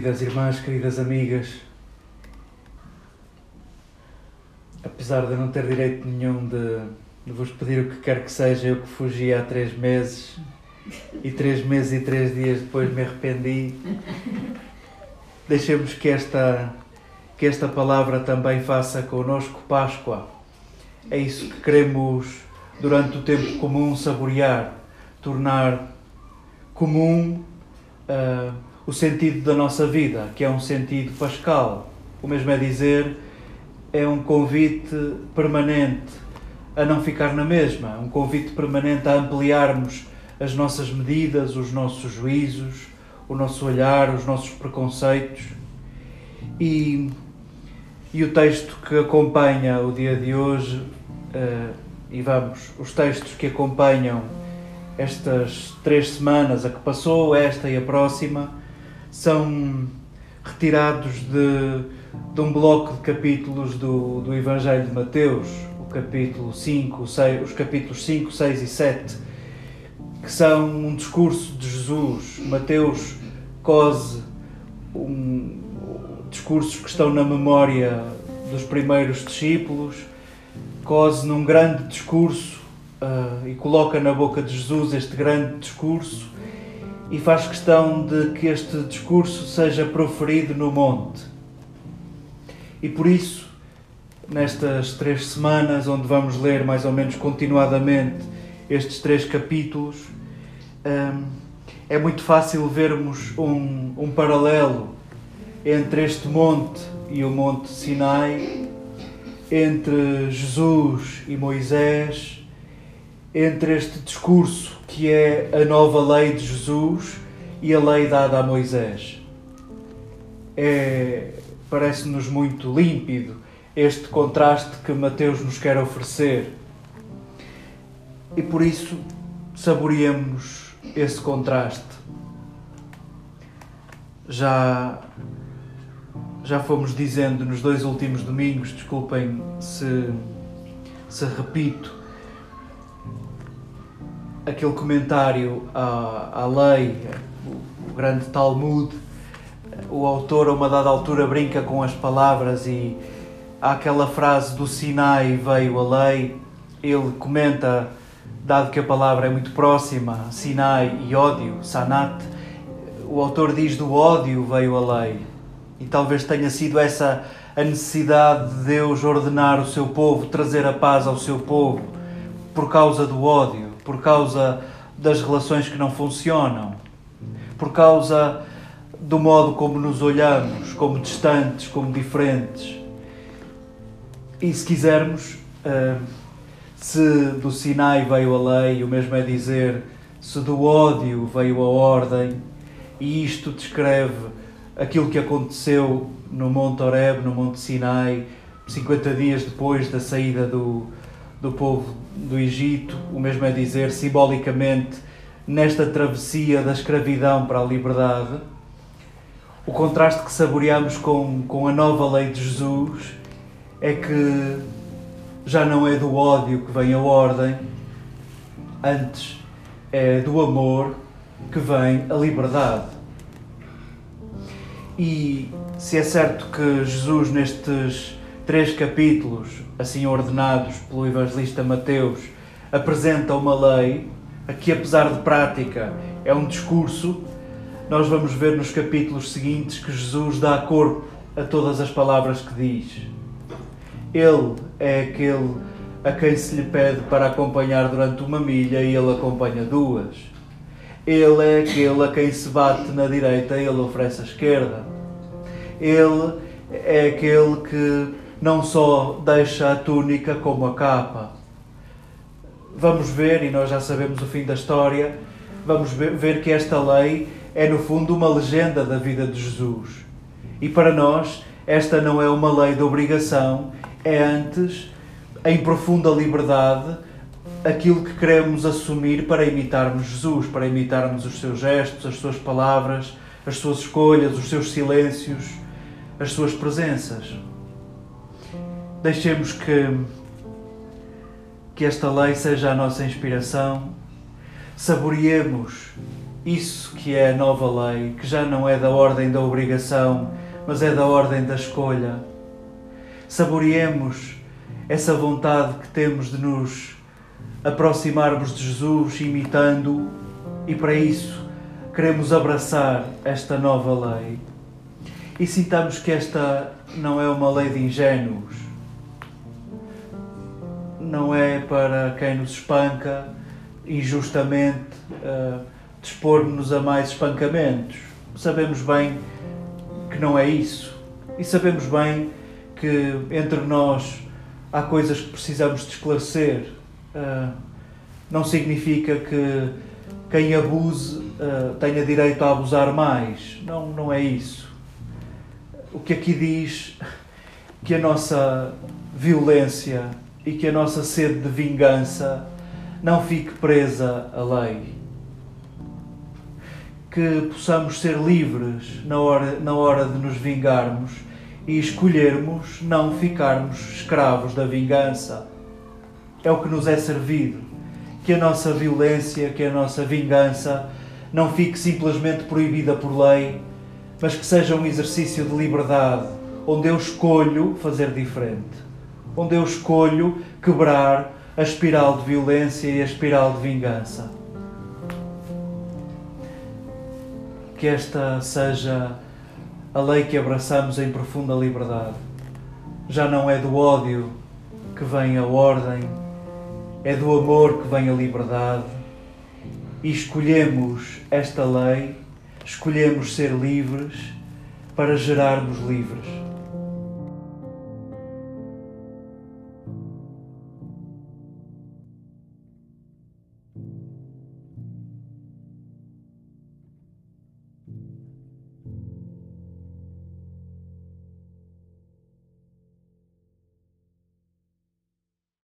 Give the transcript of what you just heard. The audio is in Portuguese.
queridas irmãs, queridas amigas, apesar de não ter direito nenhum de, de, vos pedir o que quer que seja, eu que fugi há três meses e três meses e três dias depois me arrependi, deixemos que esta, que esta palavra também faça connosco Páscoa. É isso que queremos, durante o tempo comum, saborear, tornar comum. Uh, o sentido da nossa vida, que é um sentido pascal. O mesmo é dizer, é um convite permanente a não ficar na mesma, um convite permanente a ampliarmos as nossas medidas, os nossos juízos, o nosso olhar, os nossos preconceitos. E, e o texto que acompanha o dia de hoje, uh, e vamos, os textos que acompanham estas três semanas, a que passou, esta e a próxima, são retirados de, de um bloco de capítulos do, do Evangelho de Mateus, o capítulo 5, 6, os capítulos 5, 6 e 7, que são um discurso de Jesus. Mateus cose um, discursos que estão na memória dos primeiros discípulos, cose num grande discurso uh, e coloca na boca de Jesus este grande discurso e faz questão de que este discurso seja proferido no monte. E por isso, nestas três semanas, onde vamos ler mais ou menos continuadamente estes três capítulos, hum, é muito fácil vermos um, um paralelo entre este monte e o Monte Sinai, entre Jesus e Moisés entre este discurso que é a nova lei de Jesus e a lei dada a Moisés. É, Parece-nos muito límpido este contraste que Mateus nos quer oferecer. E por isso saboreemos esse contraste. Já já fomos dizendo nos dois últimos domingos, desculpem se, se repito, aquele comentário à, à lei, o, o grande Talmud, o autor a uma dada altura brinca com as palavras e há aquela frase do Sinai veio a lei, ele comenta, dado que a palavra é muito próxima, Sinai e ódio, Sanat, o autor diz do ódio veio a lei. E talvez tenha sido essa a necessidade de Deus ordenar o seu povo, trazer a paz ao seu povo, por causa do ódio por causa das relações que não funcionam, por causa do modo como nos olhamos, como distantes, como diferentes. E se quisermos, eh, se do Sinai veio a lei, o mesmo é dizer, se do ódio veio a ordem, e isto descreve aquilo que aconteceu no Monte Horeb, no Monte Sinai, 50 dias depois da saída do, do povo do Egito, o mesmo é dizer, simbolicamente, nesta travessia da escravidão para a liberdade, o contraste que saboreamos com, com a nova lei de Jesus é que já não é do ódio que vem a ordem, antes é do amor que vem a liberdade. E se é certo que Jesus, nestes três capítulos, assim ordenados pelo evangelista Mateus, apresenta uma lei, que apesar de prática é um discurso, nós vamos ver nos capítulos seguintes que Jesus dá corpo a todas as palavras que diz. Ele é aquele a quem se lhe pede para acompanhar durante uma milha e ele acompanha duas. Ele é aquele a quem se bate na direita e ele oferece a esquerda. Ele é aquele que não só deixa a túnica como a capa. Vamos ver, e nós já sabemos o fim da história, vamos ver que esta lei é no fundo uma legenda da vida de Jesus. E para nós, esta não é uma lei de obrigação, é antes, em profunda liberdade, aquilo que queremos assumir para imitarmos Jesus, para imitarmos os seus gestos, as suas palavras, as suas escolhas, os seus silêncios, as suas presenças. Deixemos que, que esta lei seja a nossa inspiração, saboreemos isso que é a nova lei, que já não é da ordem da obrigação, mas é da ordem da escolha. Saboreemos essa vontade que temos de nos aproximarmos de Jesus imitando e para isso queremos abraçar esta nova lei. E sintamos que esta não é uma lei de ingênuos, não é para quem nos espanca injustamente uh, dispor-nos a mais espancamentos. Sabemos bem que não é isso e sabemos bem que entre nós há coisas que precisamos de esclarecer. Uh, não significa que quem abuse uh, tenha direito a abusar mais. Não, não é isso. O que aqui diz que a nossa violência e que a nossa sede de vingança não fique presa à lei. Que possamos ser livres na hora, na hora de nos vingarmos e escolhermos não ficarmos escravos da vingança. É o que nos é servido. Que a nossa violência, que a nossa vingança não fique simplesmente proibida por lei, mas que seja um exercício de liberdade, onde eu escolho fazer diferente, onde eu escolho quebrar a espiral de violência e a espiral de vingança. Que esta seja a lei que abraçamos em profunda liberdade. Já não é do ódio que vem a ordem, é do amor que vem a liberdade. E escolhemos esta lei, escolhemos ser livres para gerarmos livres.